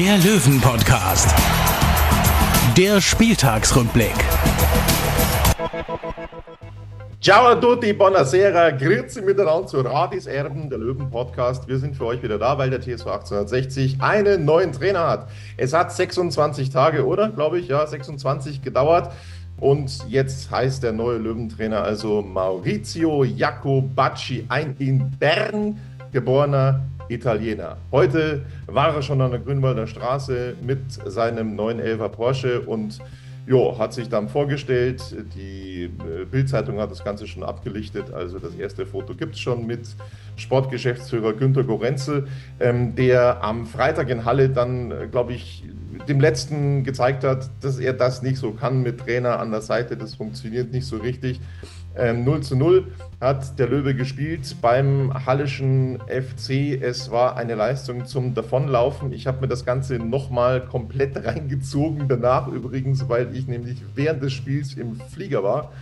der Löwen-Podcast. Der Spieltagsrückblick. Ciao a tutti, buonasera, grüezi miteinander zu Radis Erben, der Löwen-Podcast. Wir sind für euch wieder da, weil der TSV 1860 einen neuen Trainer hat. Es hat 26 Tage, oder? Glaube ich, ja, 26 gedauert. Und jetzt heißt der neue Löwentrainer also Maurizio Jacobacci, ein in Bern geborener Italiener. Heute war er schon an der Grünwalder Straße mit seinem 911er Porsche und jo, hat sich dann vorgestellt. Die äh, Bildzeitung hat das Ganze schon abgelichtet. Also das erste Foto gibt es schon mit Sportgeschäftsführer Günter Gorenzel, ähm, der am Freitag in Halle dann, äh, glaube ich, dem letzten gezeigt hat, dass er das nicht so kann mit Trainer an der Seite. Das funktioniert nicht so richtig. Ähm, 0 zu 0 hat der Löwe gespielt beim Hallischen FC. Es war eine Leistung zum Davonlaufen. Ich habe mir das Ganze nochmal komplett reingezogen danach übrigens, weil ich nämlich während des Spiels im Flieger war.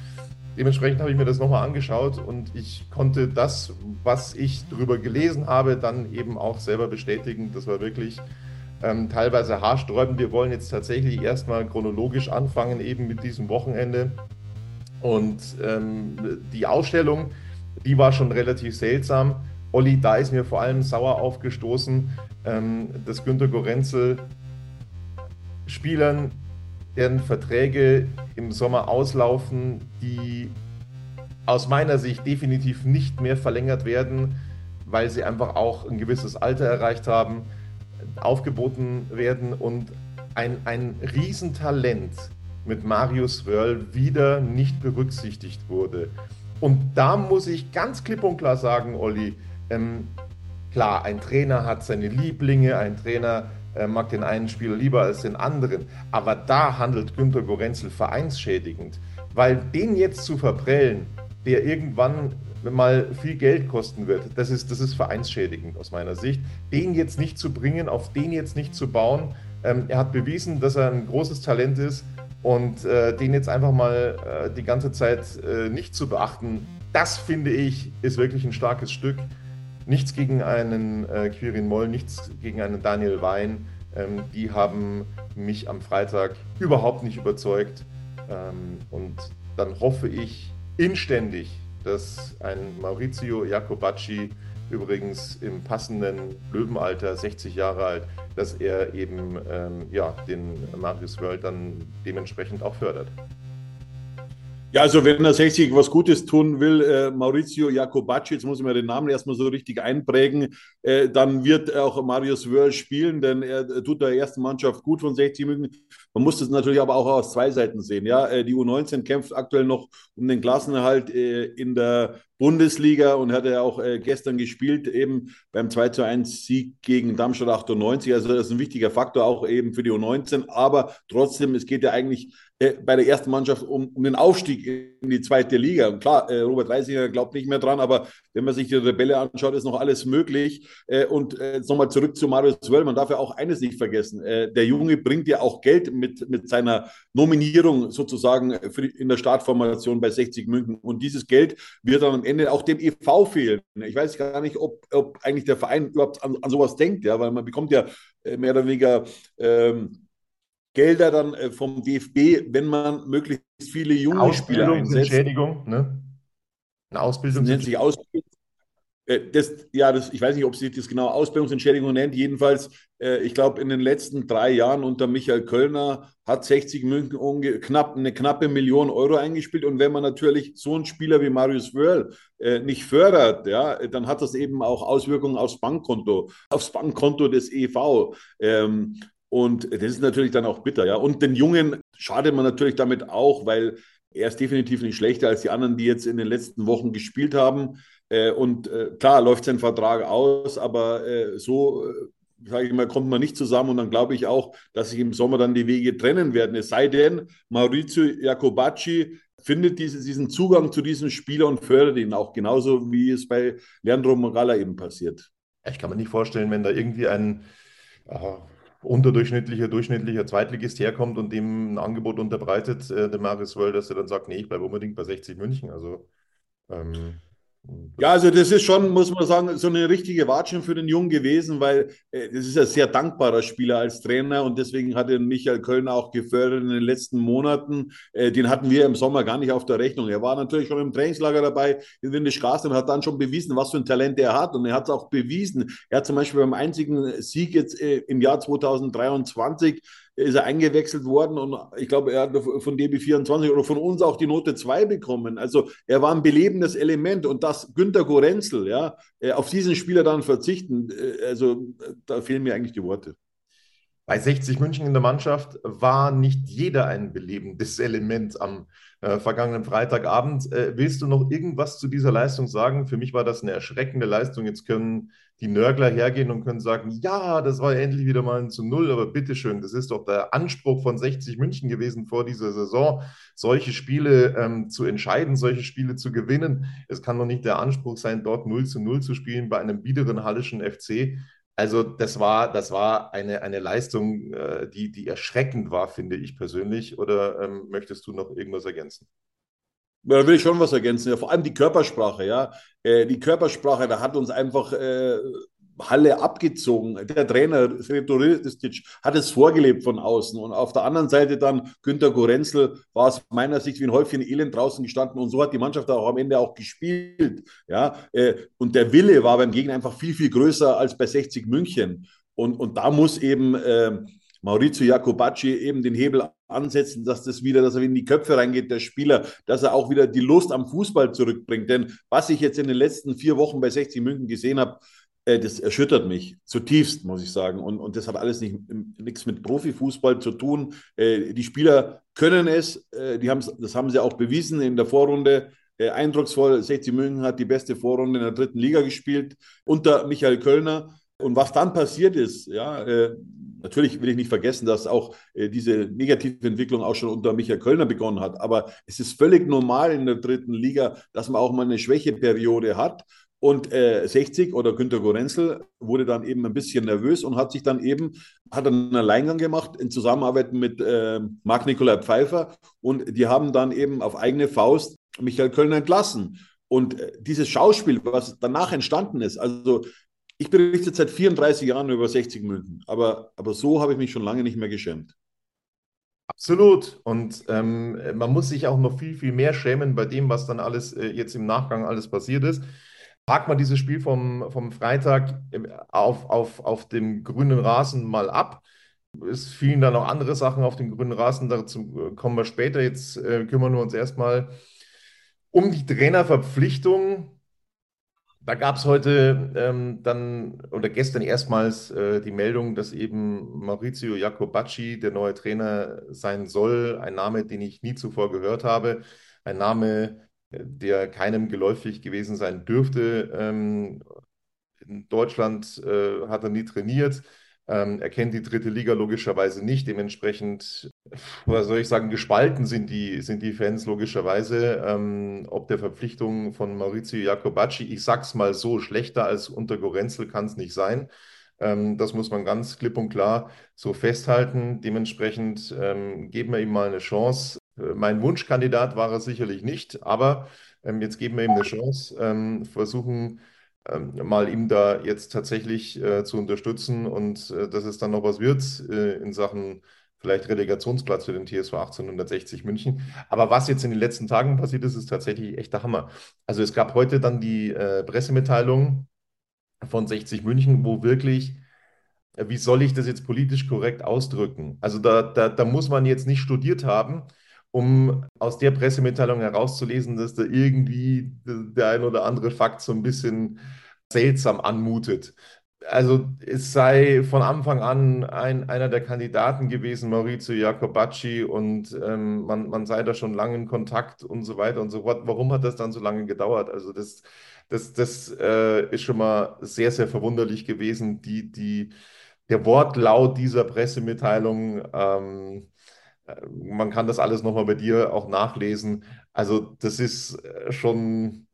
Dementsprechend habe ich mir das nochmal angeschaut und ich konnte das, was ich darüber gelesen habe, dann eben auch selber bestätigen. Das war wirklich ähm, teilweise haarsträubend. Wir wollen jetzt tatsächlich erstmal chronologisch anfangen, eben mit diesem Wochenende. Und ähm, die Ausstellung, die war schon relativ seltsam. Olli, da ist mir vor allem sauer aufgestoßen, ähm, dass Günter Gorenzel Spielern, deren Verträge im Sommer auslaufen, die aus meiner Sicht definitiv nicht mehr verlängert werden, weil sie einfach auch ein gewisses Alter erreicht haben, aufgeboten werden und ein, ein Riesentalent mit Marius Wörl wieder nicht berücksichtigt wurde. Und da muss ich ganz klipp und klar sagen, Olli, ähm, klar, ein Trainer hat seine Lieblinge, ein Trainer äh, mag den einen Spieler lieber als den anderen, aber da handelt Günter Gorenzel vereinsschädigend, weil den jetzt zu verprellen, der irgendwann mal viel Geld kosten wird, das ist, das ist vereinsschädigend aus meiner Sicht. Den jetzt nicht zu bringen, auf den jetzt nicht zu bauen, ähm, er hat bewiesen, dass er ein großes Talent ist, und äh, den jetzt einfach mal äh, die ganze Zeit äh, nicht zu beachten, das finde ich, ist wirklich ein starkes Stück. Nichts gegen einen äh, Quirin Moll, nichts gegen einen Daniel Wein. Ähm, die haben mich am Freitag überhaupt nicht überzeugt. Ähm, und dann hoffe ich inständig, dass ein Maurizio Jacobacci übrigens im passenden Löwenalter, 60 Jahre alt, dass er eben ähm, ja, den Marius World dann dementsprechend auch fördert. Ja, also wenn er 60 was Gutes tun will, äh, Maurizio Jacobacci, jetzt muss ich mir den Namen erstmal so richtig einprägen, äh, dann wird auch Marius Wörl spielen, denn er tut der ersten Mannschaft gut von 60 Minuten. Man muss das natürlich aber auch aus zwei Seiten sehen. Ja, äh, die U19 kämpft aktuell noch um den Klassenerhalt äh, in der Bundesliga und hat ja auch äh, gestern gespielt, eben beim 2 zu 1 Sieg gegen Darmstadt 98. Also das ist ein wichtiger Faktor auch eben für die U19. Aber trotzdem, es geht ja eigentlich bei der ersten Mannschaft um, um den Aufstieg in die zweite Liga. Und klar, Robert Reisinger glaubt nicht mehr dran, aber wenn man sich die Rebelle anschaut, ist noch alles möglich. Und jetzt nochmal zurück zu Marius Wöll. Man darf ja auch eines nicht vergessen. Der Junge bringt ja auch Geld mit, mit seiner Nominierung sozusagen in der Startformation bei 60 München. Und dieses Geld wird dann am Ende auch dem EV fehlen. Ich weiß gar nicht, ob, ob eigentlich der Verein überhaupt an, an sowas denkt, ja, weil man bekommt ja äh, mehr oder weniger ähm, Gelder dann äh, vom DFB, wenn man möglichst viele junge Spieler einsetzt. Entschädigung, ne? Eine Ausbildung. Das nennt sich Ausbildung. Äh, das, ja, das, ich weiß nicht, ob sie das genau Ausbildungsentschädigung nennt. Jedenfalls, äh, ich glaube, in den letzten drei Jahren unter Michael Kölner hat 60 München knapp, eine knappe Million Euro eingespielt. Und wenn man natürlich so einen Spieler wie Marius Wörl äh, nicht fördert, ja, dann hat das eben auch Auswirkungen aufs Bankkonto, aufs Bankkonto des EV. Ähm, und das ist natürlich dann auch bitter, ja. Und den Jungen schadet man natürlich damit auch, weil er ist definitiv nicht schlechter als die anderen, die jetzt in den letzten Wochen gespielt haben. Äh, und äh, klar läuft sein Vertrag aus, aber äh, so sage ich mal, kommt man nicht zusammen und dann glaube ich auch, dass sich im Sommer dann die Wege trennen werden. Es sei denn, Maurizio Jacobacci findet diese, diesen Zugang zu diesem Spieler und fördert ihn auch genauso, wie es bei Leandro Morala eben passiert. Ich kann mir nicht vorstellen, wenn da irgendwie ein äh, unterdurchschnittlicher, durchschnittlicher Zweitligist herkommt und dem ein Angebot unterbreitet, äh, der Marius Wöll, dass er dann sagt, nee, ich bleibe unbedingt bei 60 München. Also ähm, ja, also das ist schon, muss man sagen, so eine richtige Watschen für den Jungen gewesen, weil äh, das ist ein sehr dankbarer Spieler als Trainer und deswegen hat er Michael Kölner auch gefördert in den letzten Monaten. Äh, den hatten wir im Sommer gar nicht auf der Rechnung. Er war natürlich schon im Trainingslager dabei in Windischgarsten und hat dann schon bewiesen, was für ein Talent er hat und er hat es auch bewiesen. Er hat zum Beispiel beim einzigen Sieg jetzt äh, im Jahr 2023 ist er eingewechselt worden und ich glaube, er hat von DB24 oder von uns auch die Note 2 bekommen. Also er war ein belebendes Element und dass Günter Gorenzel, ja, äh, auf diesen Spieler dann verzichten, äh, also da fehlen mir eigentlich die Worte. Bei 60 München in der Mannschaft war nicht jeder ein belebendes Element am äh, vergangenen Freitagabend. Äh, willst du noch irgendwas zu dieser Leistung sagen? Für mich war das eine erschreckende Leistung. Jetzt können die Nörgler hergehen und können sagen, ja, das war endlich wieder mal ein zu Null, aber bitteschön, das ist doch der Anspruch von 60 München gewesen vor dieser Saison, solche Spiele ähm, zu entscheiden, solche Spiele zu gewinnen. Es kann doch nicht der Anspruch sein, dort 0 zu 0 zu spielen bei einem biederen Hallischen FC. Also das war, das war eine, eine Leistung, äh, die, die erschreckend war, finde ich persönlich. Oder ähm, möchtest du noch irgendwas ergänzen? Da will ich schon was ergänzen. Ja, vor allem die Körpersprache, ja. Äh, die Körpersprache, da hat uns einfach äh, Halle abgezogen. Der Trainer Sretoristic hat es vorgelebt von außen. Und auf der anderen Seite dann Günter Gorenzel war aus meiner Sicht wie ein Häufchen Elend draußen gestanden. Und so hat die Mannschaft auch am Ende auch gespielt. Ja, äh, und der Wille war beim Gegner einfach viel, viel größer als bei 60 München. Und, und da muss eben äh, Maurizio Jacobacci eben den Hebel ansetzen, dass das wieder, dass er in die Köpfe reingeht, der Spieler, dass er auch wieder die Lust am Fußball zurückbringt. Denn was ich jetzt in den letzten vier Wochen bei 60 München gesehen habe, das erschüttert mich zutiefst, muss ich sagen. Und, und das hat alles nicht, nichts mit Profifußball zu tun. Äh, die Spieler können es, äh, die das haben sie auch bewiesen in der Vorrunde. eindrucksvoll, 60 München hat die beste Vorrunde in der dritten Liga gespielt unter Michael Kölner. Und was dann passiert ist, ja, äh, natürlich will ich nicht vergessen, dass auch äh, diese negative Entwicklung auch schon unter Michael Kölner begonnen hat. Aber es ist völlig normal in der dritten Liga, dass man auch mal eine Schwächeperiode hat. Und äh, 60 oder Günter Gorenzel wurde dann eben ein bisschen nervös und hat sich dann eben, hat einen Alleingang gemacht in Zusammenarbeit mit äh, Marc-Nikolai Pfeiffer und die haben dann eben auf eigene Faust Michael Kölner entlassen. Und äh, dieses Schauspiel, was danach entstanden ist, also ich berichte seit 34 Jahren über 60 München, aber, aber so habe ich mich schon lange nicht mehr geschämt. Absolut. Und ähm, man muss sich auch noch viel, viel mehr schämen bei dem, was dann alles äh, jetzt im Nachgang alles passiert ist. Packt man dieses Spiel vom, vom Freitag auf, auf, auf dem grünen Rasen mal ab. Es fielen dann noch andere Sachen auf den grünen Rasen, dazu äh, kommen wir später. Jetzt äh, kümmern wir uns erstmal um die Trainerverpflichtung da gab es heute ähm, dann oder gestern erstmals äh, die Meldung, dass eben Maurizio Jacobacci der neue Trainer sein soll. Ein Name, den ich nie zuvor gehört habe. Ein Name, der keinem geläufig gewesen sein dürfte. Ähm, in Deutschland äh, hat er nie trainiert. Ähm, er kennt die dritte Liga logischerweise nicht. Dementsprechend, was soll ich sagen, gespalten sind die, sind die Fans logischerweise. Ähm, ob der Verpflichtung von Maurizio Jacobacci, ich sag's mal so, schlechter als unter Gorenzel kann es nicht sein. Ähm, das muss man ganz klipp und klar so festhalten. Dementsprechend ähm, geben wir ihm mal eine Chance. Mein Wunschkandidat war er sicherlich nicht, aber ähm, jetzt geben wir ihm eine Chance, ähm, versuchen, ähm, mal ihm da jetzt tatsächlich äh, zu unterstützen und äh, dass es dann noch was wird äh, in Sachen vielleicht Relegationsplatz für den TSV 1860 München. Aber was jetzt in den letzten Tagen passiert ist, ist tatsächlich echt der Hammer. Also es gab heute dann die äh, Pressemitteilung von 60 München, wo wirklich äh, wie soll ich das jetzt politisch korrekt ausdrücken? Also da, da, da muss man jetzt nicht studiert haben, um aus der Pressemitteilung herauszulesen, dass da irgendwie der ein oder andere Fakt so ein bisschen seltsam anmutet. Also es sei von Anfang an ein, einer der Kandidaten gewesen, Maurizio Jacobacci, und ähm, man, man sei da schon lange in Kontakt und so weiter und so fort. Warum hat das dann so lange gedauert? Also das, das, das äh, ist schon mal sehr, sehr verwunderlich gewesen. Die, die der Wortlaut dieser Pressemitteilung, ähm, man kann das alles nochmal bei dir auch nachlesen. Also das ist äh, schon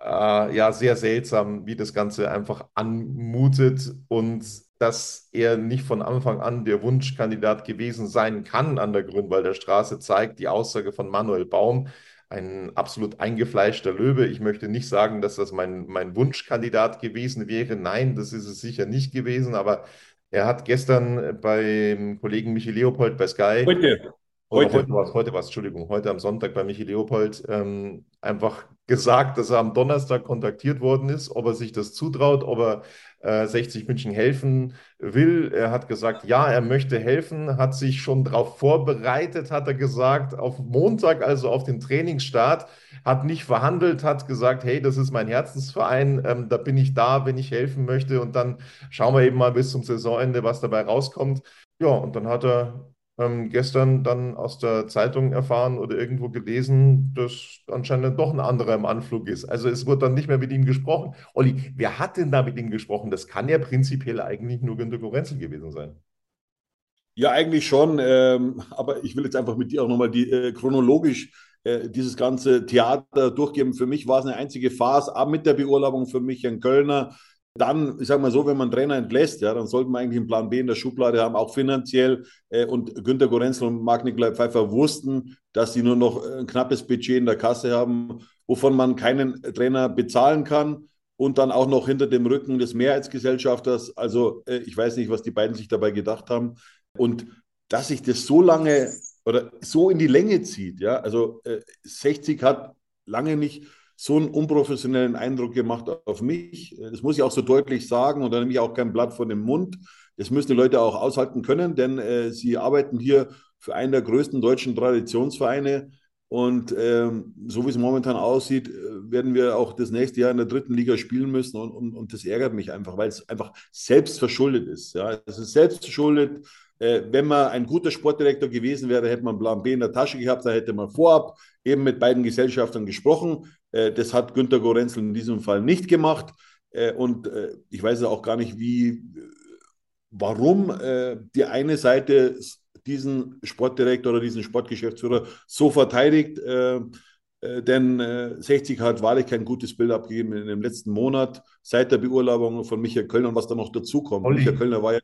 äh, ja sehr seltsam, wie das Ganze einfach anmutet und dass er nicht von Anfang an der Wunschkandidat gewesen sein kann an der Grünwalder Straße, zeigt die Aussage von Manuel Baum, ein absolut eingefleischter Löwe. Ich möchte nicht sagen, dass das mein, mein Wunschkandidat gewesen wäre. Nein, das ist es sicher nicht gewesen, aber er hat gestern beim Kollegen Michi Leopold bei Sky. Heute. Heute, heute war es, heute Entschuldigung, heute am Sonntag bei Michi Leopold ähm, einfach gesagt, dass er am Donnerstag kontaktiert worden ist, ob er sich das zutraut, ob er äh, 60 München helfen will. Er hat gesagt, ja, er möchte helfen, hat sich schon darauf vorbereitet, hat er gesagt, auf Montag, also auf den Trainingsstart, hat nicht verhandelt, hat gesagt, hey, das ist mein Herzensverein, ähm, da bin ich da, wenn ich helfen möchte und dann schauen wir eben mal bis zum Saisonende, was dabei rauskommt. Ja, und dann hat er ähm, gestern dann aus der Zeitung erfahren oder irgendwo gelesen, dass anscheinend doch ein anderer im Anflug ist. Also es wurde dann nicht mehr mit ihm gesprochen. Olli, wer hat denn da mit ihm gesprochen? Das kann ja prinzipiell eigentlich nur Günter Gorenzel gewesen sein. Ja, eigentlich schon. Ähm, aber ich will jetzt einfach mit dir auch nochmal die, äh, chronologisch äh, dieses ganze Theater durchgeben. Für mich war es eine einzige Phase, ab mit der Beurlaubung für mich ein Kölner dann, ich sage mal so, wenn man Trainer entlässt, ja, dann sollte man eigentlich einen Plan B in der Schublade haben, auch finanziell. Äh, und Günter Gorenzel und Marc-Nikolai Pfeiffer wussten, dass sie nur noch ein knappes Budget in der Kasse haben, wovon man keinen Trainer bezahlen kann. Und dann auch noch hinter dem Rücken des Mehrheitsgesellschafters. Also äh, ich weiß nicht, was die beiden sich dabei gedacht haben. Und dass sich das so lange oder so in die Länge zieht, ja, also äh, 60 hat lange nicht so einen unprofessionellen Eindruck gemacht auf mich. Das muss ich auch so deutlich sagen und dann nehme ich auch kein Blatt von dem Mund. Das müssen die Leute auch aushalten können, denn äh, sie arbeiten hier für einen der größten deutschen Traditionsvereine. Und ähm, so wie es momentan aussieht, äh, werden wir auch das nächste Jahr in der dritten Liga spielen müssen. Und, und, und das ärgert mich einfach, weil es einfach selbst verschuldet ist. Ja? Es ist selbst verschuldet. Äh, wenn man ein guter Sportdirektor gewesen wäre, hätte man Plan B in der Tasche gehabt. Da hätte man vorab eben mit beiden Gesellschaftern gesprochen. Äh, das hat Günter Gorenzel in diesem Fall nicht gemacht. Äh, und äh, ich weiß auch gar nicht, wie, warum die eine Seite diesen Sportdirektor oder diesen Sportgeschäftsführer so verteidigt. Denn 60 hat wahrlich kein gutes Bild abgegeben in dem letzten Monat, seit der Beurlaubung von Michael Kölner und was da noch dazu kommt. Olli. Michael Kölner war ja.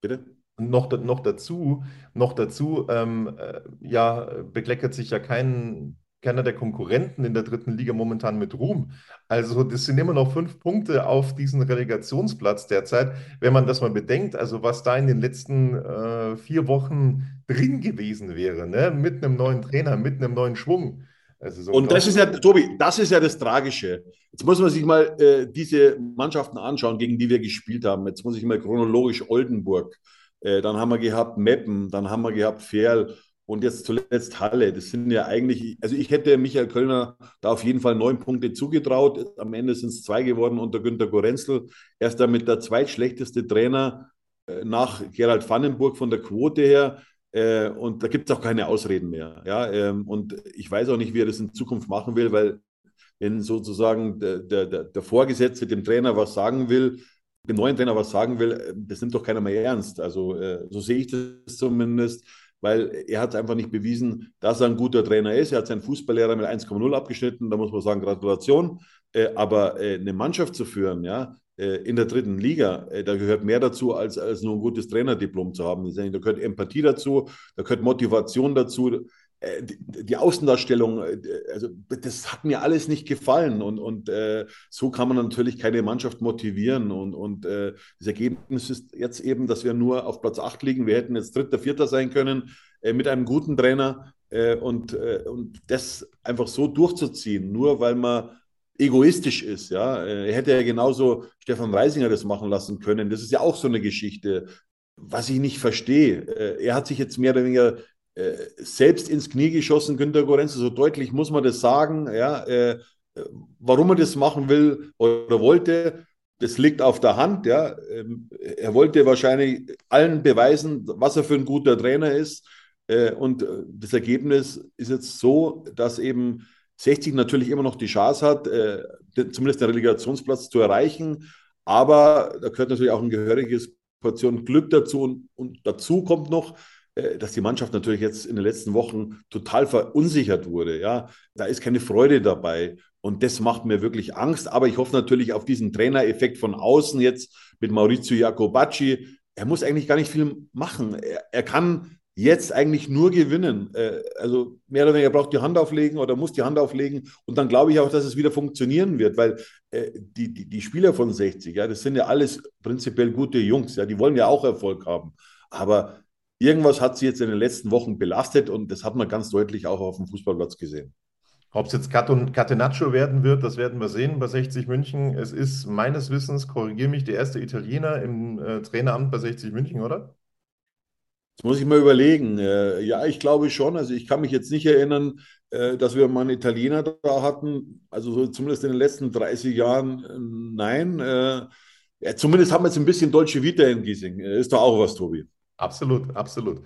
Bitte? Noch, noch dazu, noch dazu ähm, ja, bekleckert sich ja kein keiner der Konkurrenten in der dritten Liga momentan mit Ruhm. Also das sind immer noch fünf Punkte auf diesen Relegationsplatz derzeit. Wenn man das mal bedenkt, also was da in den letzten äh, vier Wochen drin gewesen wäre, ne? mit einem neuen Trainer, mit einem neuen Schwung. Also so und das ist ja, Tobi, das ist ja das Tragische. Jetzt muss man sich mal äh, diese Mannschaften anschauen, gegen die wir gespielt haben. Jetzt muss ich mal chronologisch Oldenburg. Äh, dann haben wir gehabt Meppen, dann haben wir gehabt Ferl und jetzt zuletzt Halle. Das sind ja eigentlich, also ich hätte Michael Kölner da auf jeden Fall neun Punkte zugetraut. Am Ende sind es zwei geworden unter Günter Gorenzel. Er ist damit der zweitschlechteste Trainer äh, nach Gerald Vandenburg von der Quote her. Äh, und da gibt es auch keine Ausreden mehr. Ja? Ähm, und ich weiß auch nicht, wie er das in Zukunft machen will, weil wenn sozusagen der, der, der Vorgesetzte dem Trainer was sagen will, dem neuen Trainer was sagen will, äh, das nimmt doch keiner mehr ernst. Also so sehe ich das zumindest weil er hat einfach nicht bewiesen, dass er ein guter Trainer ist. Er hat seinen Fußballlehrer mit 1,0 abgeschnitten, da muss man sagen, Gratulation. Äh, aber äh, eine Mannschaft zu führen, ja, äh, in der dritten Liga, da gehört mehr dazu, als, als nur ein gutes Trainerdiplom zu haben. Da gehört Empathie dazu, da gehört Motivation dazu. Die, die, Außendarstellung, also das hat mir alles nicht gefallen und, und äh, so kann man natürlich keine Mannschaft motivieren und, und äh, das Ergebnis ist jetzt eben, dass wir nur auf Platz 8 liegen. Wir hätten jetzt Dritter, Vierter sein können äh, mit einem guten Trainer äh, und, äh, und das einfach so durchzuziehen, nur weil man egoistisch ist. Ja? Er hätte ja genauso Stefan Reisinger das machen lassen können. Das ist ja auch so eine Geschichte, was ich nicht verstehe. Er hat sich jetzt mehr oder weniger selbst ins Knie geschossen, Günter Gorenzel, so deutlich muss man das sagen. Ja? Warum er das machen will oder wollte, das liegt auf der Hand. Ja? Ähm, er wollte wahrscheinlich allen beweisen, was er für ein guter Trainer ist. Äh, und äh, das Ergebnis ist jetzt so, dass eben 60 natürlich immer noch die Chance hat, äh, zumindest den Relegationsplatz zu erreichen. Aber da gehört natürlich auch ein gehöriges Portion Glück dazu. Und, und dazu kommt noch, äh, dass die Mannschaft natürlich jetzt in den letzten Wochen total verunsichert wurde. Ja, da ist keine Freude dabei. Und das macht mir wirklich Angst. Aber ich hoffe natürlich auf diesen Trainereffekt von außen jetzt mit Maurizio Jacobacci. Er muss eigentlich gar nicht viel machen. Er, er kann jetzt eigentlich nur gewinnen. Äh, also mehr oder weniger braucht die Hand auflegen oder muss die Hand auflegen. Und dann glaube ich auch, dass es wieder funktionieren wird, weil äh, die, die, die Spieler von 60, ja, das sind ja alles prinzipiell gute Jungs. Ja, die wollen ja auch Erfolg haben. Aber irgendwas hat sie jetzt in den letzten Wochen belastet und das hat man ganz deutlich auch auf dem Fußballplatz gesehen. Ob es jetzt Catenaccio werden wird, das werden wir sehen bei 60 München. Es ist meines Wissens, korrigiere mich, der erste Italiener im äh, Traineramt bei 60 München, oder? Das muss ich mal überlegen. Äh, ja, ich glaube schon. Also ich kann mich jetzt nicht erinnern, äh, dass wir mal einen Italiener da hatten. Also so zumindest in den letzten 30 Jahren äh, nein. Ja, zumindest haben wir jetzt ein bisschen deutsche Vita in Giesing. Ist doch auch was, Tobi. Absolut, absolut.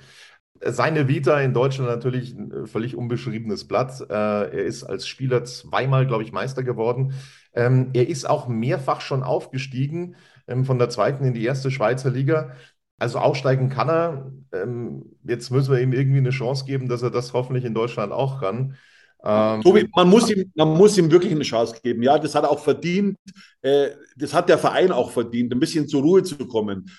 Seine Vita in Deutschland natürlich ein völlig unbeschriebenes Blatt. Er ist als Spieler zweimal, glaube ich, Meister geworden. Ähm, er ist auch mehrfach schon aufgestiegen ähm, von der zweiten in die erste Schweizer Liga. Also aufsteigen kann er. Ähm, jetzt müssen wir ihm irgendwie eine Chance geben, dass er das hoffentlich in Deutschland auch kann. Tobi, man muss, ihm, man muss ihm wirklich eine Chance geben. Ja, das hat er auch verdient. Äh, das hat der Verein auch verdient, ein bisschen zur Ruhe zu kommen.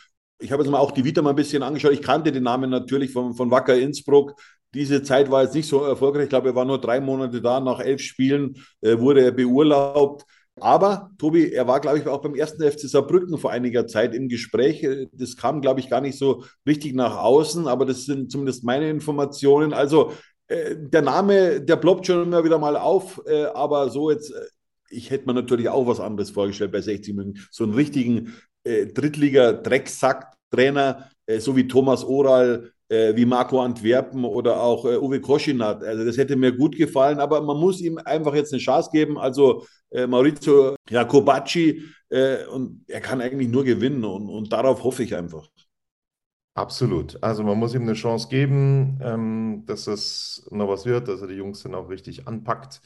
Ich habe jetzt mal auch die Vita mal ein bisschen angeschaut. Ich kannte den Namen natürlich von, von Wacker Innsbruck. Diese Zeit war jetzt nicht so erfolgreich. Ich glaube, er war nur drei Monate da. Nach elf Spielen äh, wurde er beurlaubt. Aber, Tobi, er war, glaube ich, auch beim ersten FC Saarbrücken vor einiger Zeit im Gespräch. Das kam, glaube ich, gar nicht so richtig nach außen, aber das sind zumindest meine Informationen. Also, äh, der Name, der ploppt schon immer wieder mal auf, äh, aber so jetzt, äh, ich hätte mir natürlich auch was anderes vorgestellt bei 60 München. So einen richtigen äh, Drittliga-Drecksack-Trainer, äh, so wie Thomas Oral, äh, wie Marco Antwerpen oder auch äh, Uwe Koschinat. Also das hätte mir gut gefallen, aber man muss ihm einfach jetzt eine Chance geben. Also äh, Maurizio Jacobacci äh, und er kann eigentlich nur gewinnen und, und darauf hoffe ich einfach. Absolut. Also man muss ihm eine Chance geben, ähm, dass das noch was wird, dass er die Jungs dann auch richtig anpackt.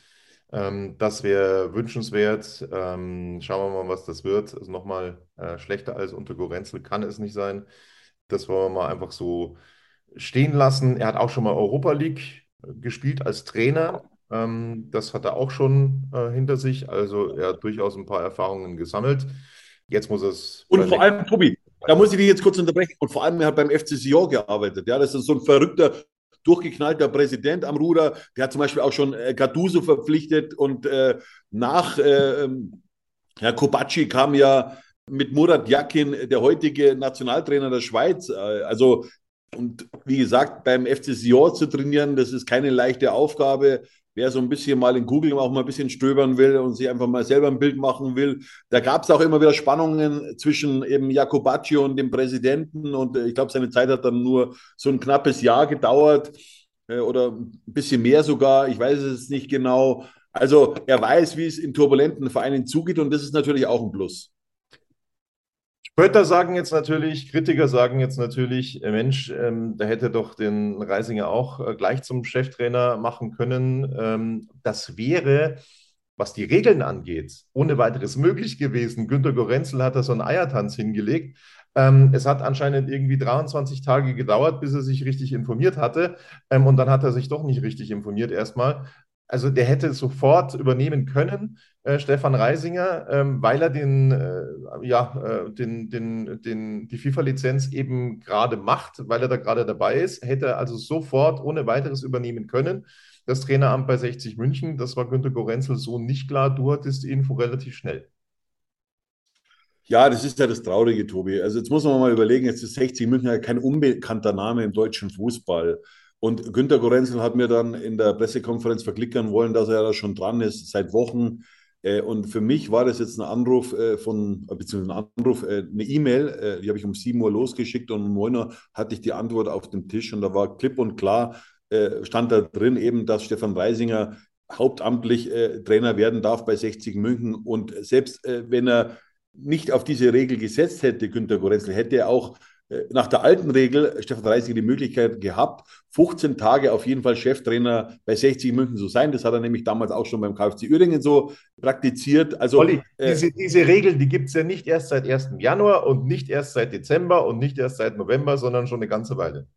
Ähm, das wäre wünschenswert. Ähm, schauen wir mal, was das wird. Also nochmal äh, schlechter als unter Gorenzel kann es nicht sein. Das wollen wir mal einfach so stehen lassen. Er hat auch schon mal Europa League gespielt als Trainer. Ähm, das hat er auch schon äh, hinter sich. Also er hat durchaus ein paar Erfahrungen gesammelt. Jetzt muss es. Und vor allem, Tobi, da muss ich dich jetzt kurz unterbrechen. Und vor allem, er hat beim FC Sion gearbeitet. Ja, das ist so ein verrückter, durchgeknallter Präsident am Ruder. Der hat zum Beispiel auch schon äh, Gattuso verpflichtet und äh, nach äh, Herr Kobacci kam ja mit Murat Yakin der heutige Nationaltrainer der Schweiz. Äh, also und wie gesagt, beim FC Sion zu trainieren, das ist keine leichte Aufgabe. Wer so ein bisschen mal in Google auch mal ein bisschen stöbern will und sich einfach mal selber ein Bild machen will, da gab es auch immer wieder Spannungen zwischen eben Jacobacci und dem Präsidenten. Und äh, ich glaube, seine Zeit hat dann nur so ein knappes Jahr gedauert äh, oder ein bisschen mehr sogar. Ich weiß es nicht genau. Also er weiß, wie es in turbulenten Vereinen zugeht und das ist natürlich auch ein Plus. Spötter sagen jetzt natürlich, Kritiker sagen jetzt natürlich, äh, Mensch, ähm, da hätte doch den Reisinger auch äh, gleich zum Cheftrainer machen können. Ähm, das wäre, was die Regeln angeht, ohne weiteres möglich gewesen. Günter Gorenzel hat da so einen Eiertanz hingelegt. Ähm, es hat anscheinend irgendwie 23 Tage gedauert, bis er sich richtig informiert hatte. Ähm, und dann hat er sich doch nicht richtig informiert erstmal. Also der hätte sofort übernehmen können, äh, Stefan Reisinger, ähm, weil er den, äh, ja, äh, den, den, den, die FIFA-Lizenz eben gerade macht, weil er da gerade dabei ist, hätte er also sofort ohne weiteres übernehmen können. Das Traineramt bei 60 München, das war Günter Gorenzel so nicht klar. Du hattest die Info relativ schnell. Ja, das ist ja das Traurige, Tobi. Also jetzt muss man mal überlegen, jetzt ist 60 München ja kein unbekannter Name im deutschen Fußball. Und Günter Gorenzel hat mir dann in der Pressekonferenz verklickern wollen, dass er da schon dran ist, seit Wochen. Äh, und für mich war das jetzt ein Anruf äh, von, beziehungsweise ein Anruf, äh, eine E-Mail, die habe ich um 7 Uhr losgeschickt und um 9 Uhr hatte ich die Antwort auf dem Tisch und da war klipp und klar, stand da drin eben, dass Stefan Reisinger hauptamtlich Trainer werden darf bei 60 München und selbst wenn er nicht auf diese Regel gesetzt hätte, Günter Gorenzel, hätte er auch äh, nach der alten Regel Stefan Reisinger die Möglichkeit gehabt, 15 Tage auf jeden Fall Cheftrainer bei 60 München zu sein. Das hat er nämlich damals auch schon beim KfC Uerdingen so praktiziert. Also Olli, äh, diese, diese Regel, die gibt es ja nicht erst seit 1. Januar und nicht erst seit Dezember und nicht erst seit November, sondern schon eine ganze Weile.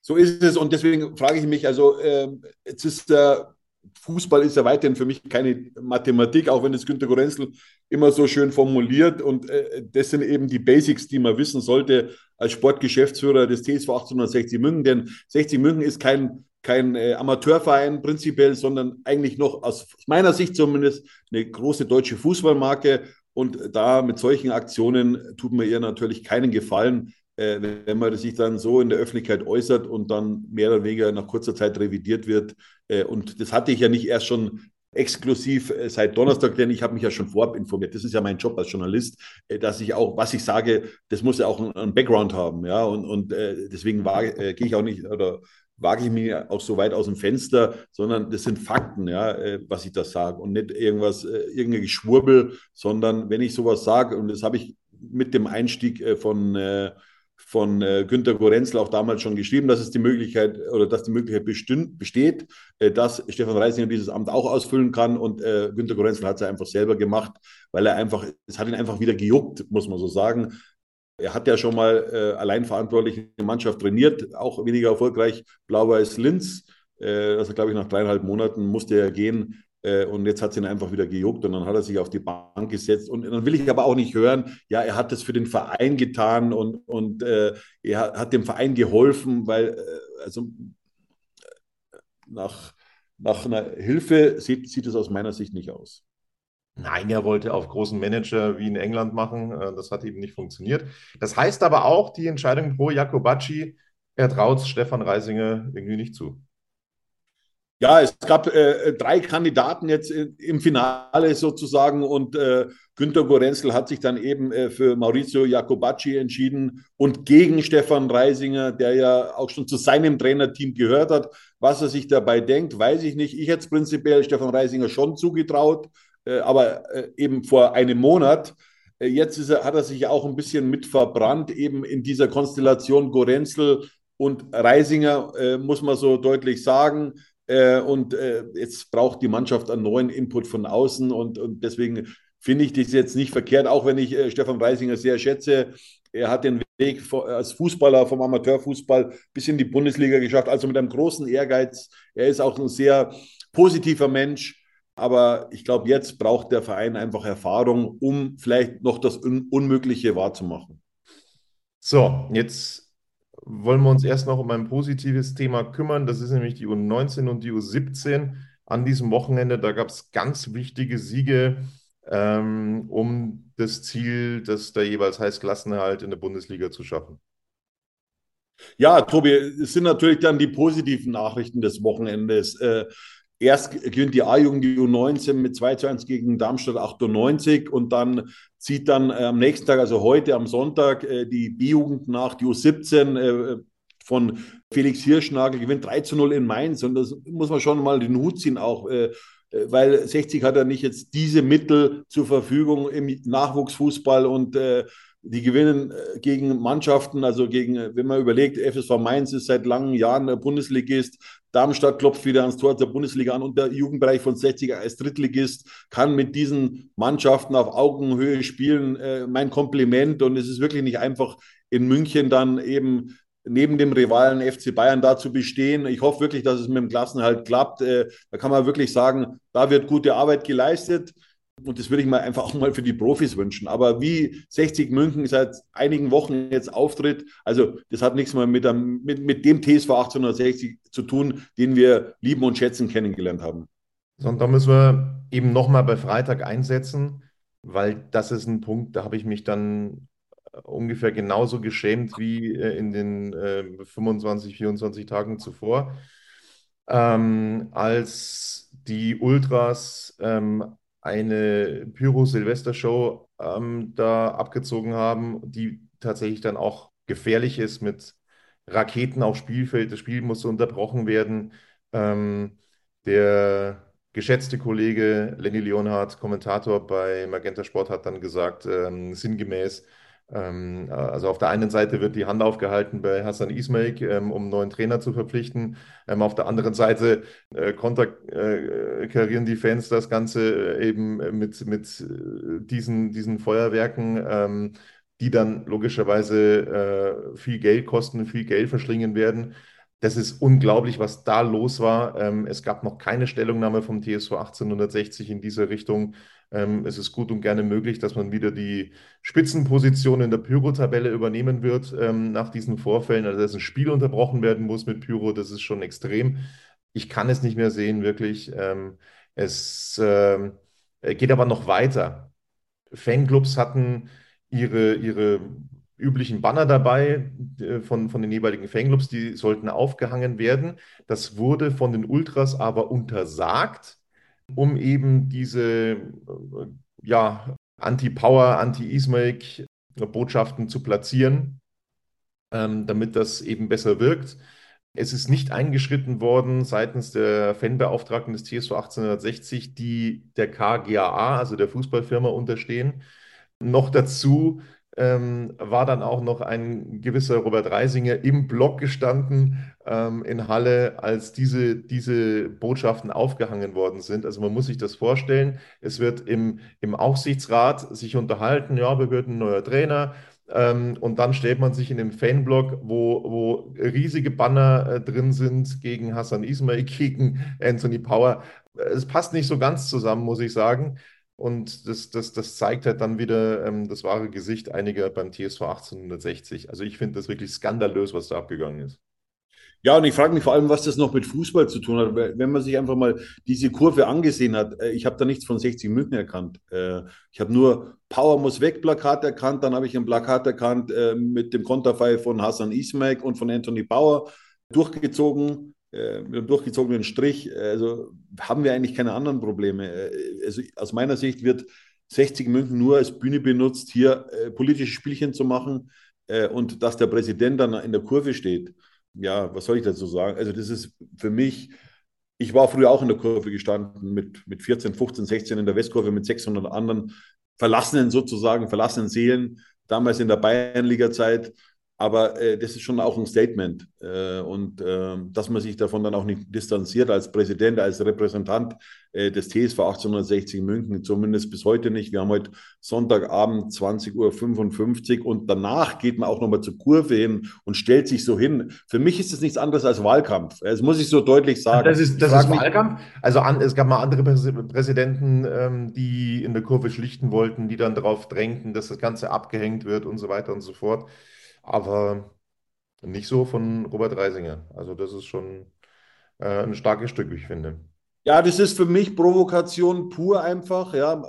So ist es und deswegen frage ich mich, also äh, jetzt ist der Fußball ist ja weiterhin für mich keine Mathematik, auch wenn es Günter Gorenzel immer so schön formuliert. Und äh, das sind eben die Basics, die man wissen sollte als Sportgeschäftsführer des TSV 1860 München. Denn 60 München ist kein, kein äh, Amateurverein prinzipiell, sondern eigentlich noch aus meiner Sicht zumindest eine große deutsche Fußballmarke. Und da mit solchen Aktionen tut man ihr natürlich keinen Gefallen, äh, wenn man sich dann so in der Öffentlichkeit äußert und dann mehr oder weniger nach kurzer Zeit revidiert wird. Äh, und das hatte ich ja nicht erst schon exklusiv äh, seit Donnerstag, denn ich habe mich ja schon vorab informiert. Das ist ja mein Job als Journalist, äh, dass ich auch, was ich sage, das muss ja auch einen Background haben. Ja, und, und äh, deswegen gehe ich auch nicht oder wage ich mich auch so weit aus dem Fenster, sondern das sind Fakten, ja, was ich da sage und nicht irgendwas, irgendein Geschwurbel, sondern wenn ich sowas sage, und das habe ich mit dem Einstieg von von äh, Günter Gorenzel auch damals schon geschrieben, dass es die Möglichkeit oder dass die Möglichkeit besteht, äh, dass Stefan Reisinger dieses Amt auch ausfüllen kann. Und äh, Günter Gorenzel hat es einfach selber gemacht, weil er einfach, es hat ihn einfach wieder gejuckt, muss man so sagen. Er hat ja schon mal äh, allein verantwortlich eine Mannschaft trainiert, auch weniger erfolgreich, Blau-Weiß Linz. Äh, also, glaube ich, nach dreieinhalb Monaten musste er gehen. Äh, und jetzt hat es ihn einfach wieder gejuckt und dann hat er sich auf die Bank gesetzt. Und dann will ich aber auch nicht hören, ja, er hat das für den Verein getan und, und äh, er hat dem Verein geholfen, weil äh, also nach, nach einer Hilfe sieht, sieht es aus meiner Sicht nicht aus. Nein, er wollte auf großen Manager wie in England machen. Äh, das hat eben nicht funktioniert. Das heißt aber auch, die Entscheidung pro Jakobacci, er traut Stefan Reisinger irgendwie nicht zu. Ja, es gab äh, drei Kandidaten jetzt im Finale sozusagen und äh, Günter Gorenzel hat sich dann eben äh, für Maurizio Jacobacci entschieden und gegen Stefan Reisinger, der ja auch schon zu seinem Trainerteam gehört hat. Was er sich dabei denkt, weiß ich nicht. Ich hätte es prinzipiell Stefan Reisinger schon zugetraut, äh, aber äh, eben vor einem Monat. Äh, jetzt er, hat er sich auch ein bisschen mit verbrannt, eben in dieser Konstellation Gorenzel und Reisinger, muss man so deutlich sagen. Äh, und äh, jetzt braucht die Mannschaft einen neuen Input von außen und, und deswegen finde ich das jetzt nicht verkehrt, auch wenn ich äh, Stefan Reisinger sehr schätze. Er hat den Weg als Fußballer vom Amateurfußball bis in die Bundesliga geschafft, also mit einem großen Ehrgeiz. Er ist auch ein sehr positiver Mensch. Aber ich glaube, jetzt braucht der Verein einfach Erfahrung, um vielleicht noch das Un Unmögliche wahrzumachen. So, jetzt wollen wir uns erst noch um ein positives Thema kümmern. Das ist nämlich die U19 und die U17 an diesem Wochenende. Da gab es ganz wichtige Siege ähm, um das Ziel, das da jeweils heißt Klassenerhalt in der Bundesliga zu schaffen. Ja, Tobi, es sind natürlich dann die positiven Nachrichten des Wochenendes. Äh, erst gewinnt die A-Jugend die U19 mit 2 zu 1 gegen Darmstadt 98 und dann zieht dann äh, am nächsten Tag, also heute am Sonntag, äh, die B-Jugend nach, die U17 äh, von Felix Hirschnagel gewinnt 3 zu 0 in Mainz und das muss man schon mal den Hut ziehen auch weil 60 hat er nicht jetzt diese Mittel zur Verfügung im Nachwuchsfußball und die gewinnen äh, gegen Mannschaften, also gegen, äh, wenn man überlegt, FSV Mainz ist seit langen Jahren Bundesligist, Darmstadt klopft wieder ans Tor der Bundesliga an und der Jugendbereich von 60 als Drittligist kann mit diesen Mannschaften auf Augenhöhe spielen. Äh, mein Kompliment und es ist wirklich nicht einfach in München dann eben neben dem Rivalen FC Bayern da zu bestehen. Ich hoffe wirklich, dass es mit dem Klassenhalt klappt. Äh, da kann man wirklich sagen, da wird gute Arbeit geleistet. Und das würde ich mir einfach auch mal für die Profis wünschen. Aber wie 60 München seit einigen Wochen jetzt auftritt, also das hat nichts mehr mit, dem, mit, mit dem TSV 1860 zu tun, den wir lieben und schätzen kennengelernt haben. Und da müssen wir eben nochmal bei Freitag einsetzen, weil das ist ein Punkt, da habe ich mich dann äh, ungefähr genauso geschämt wie äh, in den äh, 25, 24 Tagen zuvor, ähm, als die Ultras ähm, eine Pyro-Silvester-Show ähm, da abgezogen haben, die tatsächlich dann auch gefährlich ist mit Raketen aufs Spielfeld. Das Spiel musste unterbrochen werden. Ähm, der geschätzte Kollege Lenny Leonhardt, Kommentator bei Magenta Sport, hat dann gesagt, ähm, sinngemäß, Ähm, also auf der einen Seite wird die Hand aufgehalten bei Hassan Ismail, ähm, um einen neuen Trainer zu verpflichten. Ähm, auf der anderen Seite äh, konterkarieren die Fans das Ganze äh, eben mit, mit äh, diesen, diesen Feuerwerken, ähm, die dann logischerweise äh, viel Geld kosten, viel Geld verschlingen werden. Das ist unglaublich, was da los war. Ähm, es gab noch keine Stellungnahme vom TSV 1860 in diese Richtung. Ähm, es ist gut und gerne möglich, dass man wieder die Spitzenposition in der Pyro-Tabelle übernehmen wird ähm, nach diesen Vorfällen. Also, dass ein Spiel unterbrochen werden muss mit Pyro, das ist schon extrem. Ich kann es nicht mehr sehen, wirklich. Ähm, es äh, geht aber noch weiter. Fanclubs hatten ihre, ihre üblichen Banner dabei äh, von, von den jeweiligen Fanclubs, die sollten aufgehangen werden. Das wurde von den Ultras aber untersagt, um eben diese äh, ja, Anti-Power, Anti-Ismaik-Botschaften zu platzieren, ähm, damit das eben besser wirkt. Es ist nicht eingeschritten worden seitens der Fanbeauftragten des TSV 1860, die der KGAA, also der Fußballfirma, unterstehen. Noch dazu ähm, war dann auch noch ein gewisser Robert Reisinger im Block gestanden ähm, in Halle, als diese, diese Botschaften aufgehangen worden sind. Also man muss sich das vorstellen, es wird im, im Aufsichtsrat sich unterhalten, ja, wir würden ein neuer Trainer. Ähm, und dann stellt man sich in den Fanblock, wo, wo riesige Banner äh, drin sind gegen Hassan Ismail, gegen Anthony Power. Es passt nicht so ganz zusammen, muss ich sagen. Und das, das, das zeigt halt dann wieder ähm, das wahre Gesicht einiger beim TSV 1860. Also ich finde das wirklich skandalös, was da abgegangen ist. Ja, und ich frage mich vor allem, was das noch mit Fußball zu tun hat. Wenn man sich einfach mal diese Kurve angesehen hat, äh, ich habe da nichts von 60 München erkannt. Äh, ich habe nur Power muss weg Plakat erkannt, dann habe ich ein Plakat erkannt äh, mit dem Konterfei von Hassan Ismail und von Anthony Power durchgezogen äh, mit einem durchgezogenen Strich. Also haben wir eigentlich keine anderen Probleme. Äh, also aus meiner Sicht wird 60 München nur als Bühne benutzt, hier äh, politische Spielchen zu machen äh, und dass der Präsident dann in der Kurve steht. Ja, was soll ich dazu sagen? Also das ist für mich, ich war früher auch in der Kurve gestanden mit, mit 14, 15, 16 in der Westkurve mit 600 anderen Verlassenen sozusagen, verlassenen Seelen, damals in der Bayernliga-Zeit. Aber äh, das ist schon auch ein Statement. Äh, und äh, dass man sich davon dann auch nicht distanziert als Präsident, als Repräsentant des TSV 1860 München, zumindest bis heute nicht. Wir haben heute Sonntagabend 20.55 Uhr und danach geht man auch nochmal zur Kurve hin und stellt sich so hin. Für mich ist das nichts anderes als Wahlkampf. Das muss ich so deutlich sagen. Das ist, das ist Wahlkampf. Also an, es gab mal andere Präsidenten, ähm, die in der Kurve schlichten wollten, die dann darauf drängten, dass das Ganze abgehängt wird und so weiter und so fort aber nicht so von Robert Reisinger. Also das ist schon äh, ein starkes Stück, wie ich finde. Ja, das ist für mich Provokation pur einfach, ja,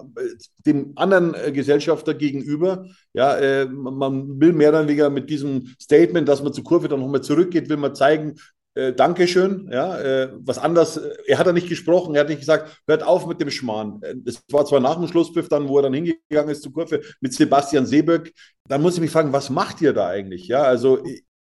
dem anderen äh, Gesellschafter gegenüber. Ja, äh, man will mehr oder weniger mit diesem Statement, dass man zur Kurve dann nochmal zurückgeht, will man zeigen, äh, Dankeschön, ja, äh, was anders, äh, er hat ja nicht gesprochen, er hat nicht gesagt, hört auf mit dem Schmarrn. Äh, das war zwar nach dem Schlusspfiff dann, wo er dann hingegangen ist zur Kurve mit Sebastian Seeböck. Dann muss ich mich fragen, was macht ihr da eigentlich? Ja, also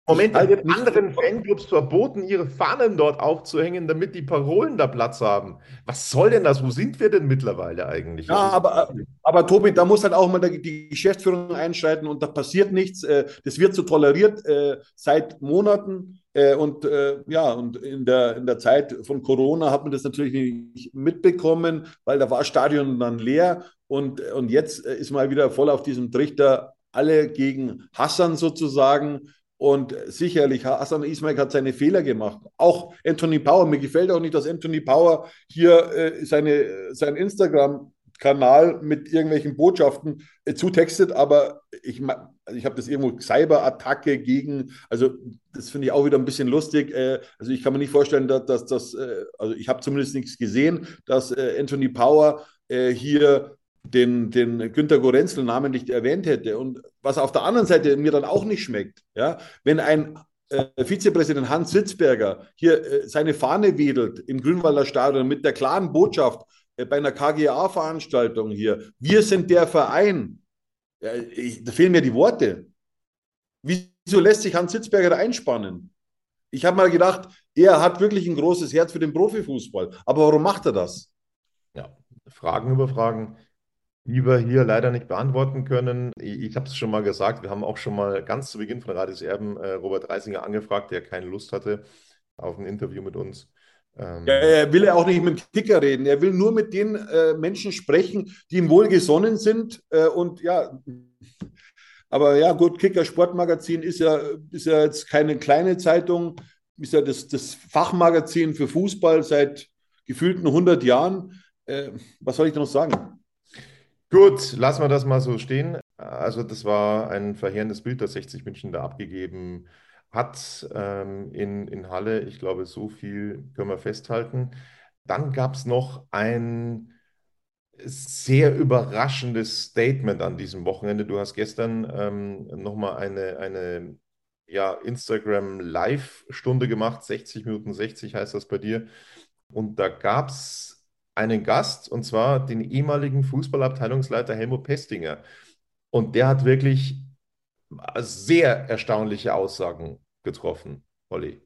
Moment, es wird anderen Fanclubs verboten, ihre Fahnen dort aufzuhängen, damit die Parolen da Platz haben. Was soll denn das? Wo sind wir denn mittlerweile eigentlich? Ja, aber, aber Tobi, da muss halt auch mal die Geschäftsführung einschreiten und da passiert nichts. Äh, das wird so toleriert äh, seit Monaten. Äh, und ja, und in der, in der Zeit von Corona hat man das natürlich nicht mitbekommen, weil da war das Stadion dann leer. Und, und jetzt ist mal wieder voll auf diesem Trichter, alle gegen Hassan sozusagen. Und sicherlich, Hassan Ismail hat seine Fehler gemacht. Auch Anthony Power. Mir gefällt auch nicht, dass Anthony Power hier äh, seine, sein Instagram-Kanal mit irgendwelchen Botschaften äh, zutextet, aber ich, also ich habe das irgendwo Cyber-Attacke gegen, also das finde ich auch wieder ein bisschen lustig. Äh, also ich kann mir nicht vorstellen, dass das, äh, also ich habe zumindest nichts gesehen, dass äh, Anthony Power äh, hier den, den Günter Gorenzel namentlich erwähnt hätte. Und was auf der anderen Seite mir dann auch nicht schmeckt, ja, wenn ein äh, Vizepräsident Hans Sitzberger hier äh, seine Fahne wedelt im Grünwalder Stadion mit der klaren Botschaft äh, bei einer KGA-Veranstaltung hier, wir sind der Verein, ja, ich, da fehlen mir die Worte. Wieso lässt sich Hans Sitzberger da einspannen? Ich habe mal gedacht, er hat wirklich ein großes Herz für den Profifußball. Aber warum macht er das? Ja, Fragen über Fragen. Die wir hier leider nicht beantworten können. Ich, ich habe es schon mal gesagt, wir haben auch schon mal ganz zu Beginn von Radius Erben äh, Robert Reisinger angefragt, der keine Lust hatte auf ein Interview mit uns. Ähm, ja, er will ja auch nicht mit dem Kicker reden. Er will nur mit den äh, Menschen sprechen, die ihm wohlgesonnen sind. Äh, und ja, aber ja, gut, Kicker Sportmagazin ist ja, ist ja jetzt keine kleine Zeitung, ist ja das, das Fachmagazin für Fußball seit gefühlten 100 Jahren. Äh, was soll ich da noch sagen? Gut, lassen wir das mal so stehen. Also das war ein verheerendes Bild, das 60 München da abgegeben hat ähm, in, in Halle. Ich glaube, so viel können wir festhalten. Dann gab es noch ein sehr überraschendes Statement an diesem Wochenende. Du hast gestern ähm, nochmal eine, eine ja, Instagram Live-Stunde gemacht, 60 Minuten 60 heißt das bei dir. Und da gab es einen Gast, und zwar den ehemaligen Fußballabteilungsleiter Helmut Pestinger. Und der hat wirklich sehr erstaunliche Aussagen getroffen, Olli.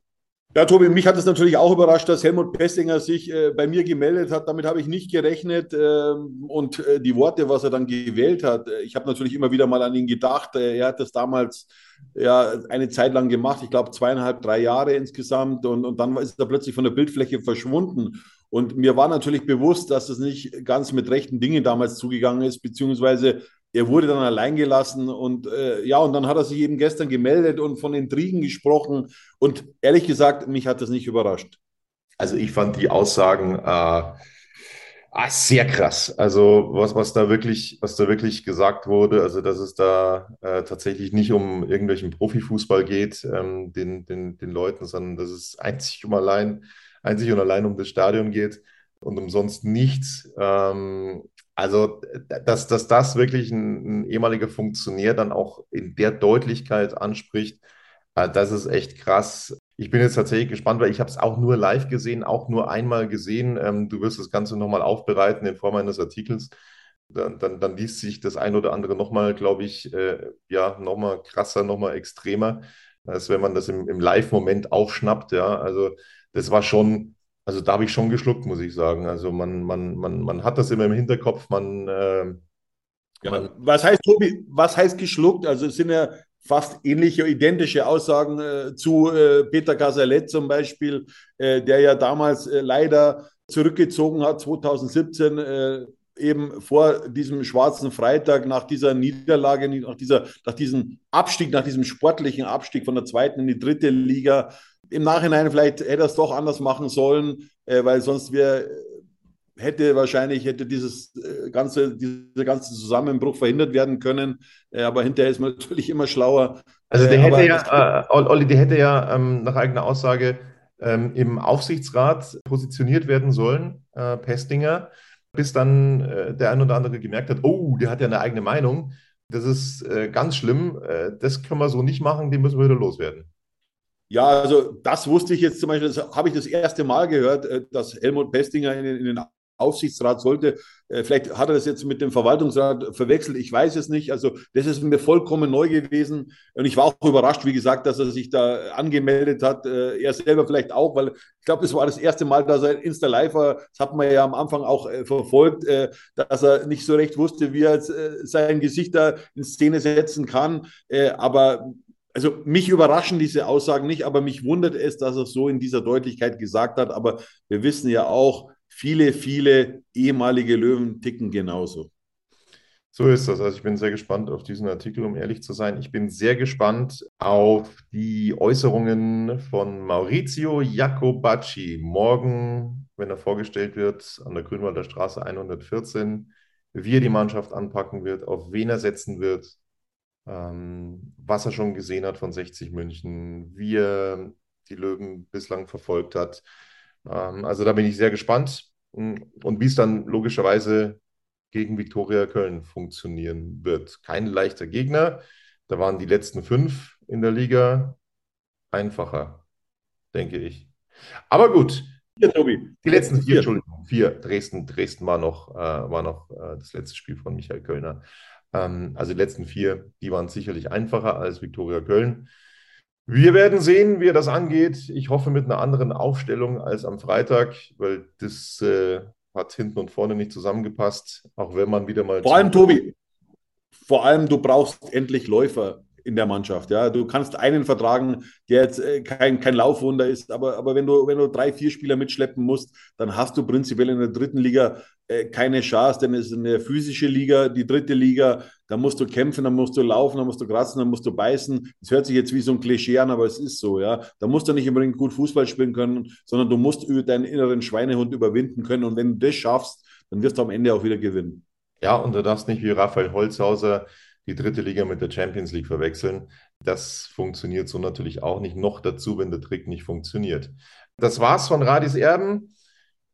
Ja, Tobi, mich hat es natürlich auch überrascht, dass Helmut Pestinger sich äh, bei mir gemeldet hat. Damit habe ich nicht gerechnet. Ähm, und äh, die Worte, was er dann gewählt hat, äh, ich habe natürlich immer wieder mal an ihn gedacht. Äh, er hat das damals ja eine Zeit lang gemacht, ich glaube zweieinhalb, drei Jahre insgesamt. Und, und dann ist er plötzlich von der Bildfläche verschwunden. Und mir war natürlich bewusst, dass es nicht ganz mit rechten Dingen damals zugegangen ist, beziehungsweise er wurde dann allein gelassen und äh, ja, und dann hat er sich eben gestern gemeldet und von Intrigen gesprochen. Und ehrlich gesagt, mich hat das nicht überrascht. Also ich fand die Aussagen äh, ah, sehr krass. Also was, was da wirklich, was da wirklich gesagt wurde, also dass es da äh, tatsächlich nicht um irgendwelchen Profifußball geht, ähm, den, den, den Leuten, sondern dass es einzig um allein einzig und allein um das Stadion geht und umsonst nichts. Ähm, also, dass, dass das wirklich ein, ein, ehemaliger Funktionär dann auch in der Deutlichkeit anspricht, äh, das ist echt krass. Ich bin jetzt tatsächlich gespannt, weil ich habe es auch nur live gesehen, auch nur einmal gesehen. Ähm, du wirst das Ganze nochmal aufbereiten in Form eines Artikels. Dann, dann, dann liest sich das ein oder andere nochmal, glaube ich, äh, ja, nochmal krasser, nochmal extremer, als wenn man das im, im Live-Moment aufschnappt. Ja, also das war schon, also da habe ich schon geschluckt, muss ich sagen. Also man, man, man, man hat das immer im Hinterkopf, man, äh, ja, man was heißt, Tobi, was heißt geschluckt? Also es sind ja fast ähnliche, identische Aussagen äh, zu äh, Peter Casalet zum Beispiel, äh, der ja damals äh, leider zurückgezogen hat, 2017 äh, eben vor diesem schwarzen Freitag, nach dieser Niederlage, nach, dieser, nach diesem Abstieg, nach diesem sportlichen Abstieg von der zweiten in die dritte Liga, im Nachhinein vielleicht hätte er es doch anders machen sollen, äh, weil sonst wäre hätte wahrscheinlich hätte dieses äh, ganze dieser ganze Zusammenbruch verhindert werden können. Äh, aber hinterher ist man natürlich immer schlauer. Also der äh, hätte ja, äh, Olli, der hätte ja ähm, nach eigener Aussage ähm, im Aufsichtsrat positioniert werden sollen, äh, Pestinger, bis dann äh, der ein oder andere gemerkt hat, oh, der hat ja eine eigene Meinung. Das ist ganz schlimm. das können wir so nicht machen. Den müssen wir wieder loswerden. Ja, also das wusste ich jetzt zum Beispiel, das habe ich das erste Mal gehört, äh, dass Helmut Pestinger in, in den Aufsichtsrat sollte. Äh, vielleicht hat er das jetzt mit dem Verwaltungsrat verwechselt, ich weiß es nicht. Also das ist mir vollkommen neu gewesen. Und ich war auch überrascht, wie gesagt, dass er sich da angemeldet hat. Äh, er selber vielleicht auch, weil ich glaube, es war das erste Mal, dass er Insta Live war. Das hat man ja am Anfang auch verfolgt, dass er nicht so recht wusste, wie er sein Gesicht da in Szene setzen kann. Aber also mich überraschen diese Aussagen nicht, aber mich wundert es, dass er es so in dieser Deutlichkeit gesagt hat. Aber wir wissen ja auch, viele, viele ehemalige Löwen ticken genauso. So ist das. Also ich bin sehr gespannt auf diesen Artikel, um ehrlich zu sein. Ich bin sehr gespannt auf die Äußerungen von Maurizio Jacobacci morgen, wenn er vorgestellt wird an der Grünwalder Straße 114, wie er die Mannschaft anpacken wird, auf wen er setzen wird ähm, was er schon gesehen hat von 60 München, wie er die Löwen bislang verfolgt hat. Ähm, also da bin ich sehr gespannt und wie es dann logischerweise gegen Viktoria Köln funktionieren wird. Kein leichter Gegner. Da waren die letzten fünf in der Liga einfacher, denke ich. Aber gut. Vier, Tobi. Die letzten vier, vier, Entschuldigung, vier. Dresden, Dresden war noch, äh, war noch äh, das letzte Spiel von Michael Kölner. Ähm, also die letzten vier, die waren sicherlich einfacher als Viktoria Köln. Wir werden sehen, wie er das angeht. Ich hoffe mit einer anderen Aufstellung als am Freitag, weil das äh, hat hinten und vorne nicht zusammengepasst, auch wenn man wieder mal. Vor allem, Tobi, vor allem, du brauchst endlich Läufer in der Mannschaft. Ja, du kannst einen vertragen, der jetzt äh, kein, kein Laufwunder ist, aber, aber wenn du, wenn du drei, vier Spieler mitschleppen musst, dann hast du prinzipiell in der dritten Liga äh, keine Chance, denn es ist eine physische Liga, die dritte Liga, da musst du kämpfen, da musst du laufen, da musst du kratzen, da musst du beißen. Das hört sich jetzt wie so ein Klischee an, aber es ist so, ja. Da musst du nicht unbedingt gut Fußball spielen können, sondern du musst deinen inneren Schweinehund überwinden können und wenn du das schaffst, dann wirst du am Ende auch wieder gewinnen. Ja, und du darfst nicht wie Raphael Holzhauser die dritte Liga mit der Champions League verwechseln. Das funktioniert so natürlich auch nicht. Noch dazu, wenn der Trick nicht funktioniert. Das war's von Radis Erben.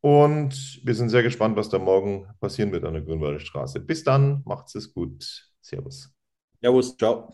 Und wir sind sehr gespannt, was da morgen passieren wird an der Grünwalder Straße. Bis dann, macht's es gut. Servus. Servus, ciao.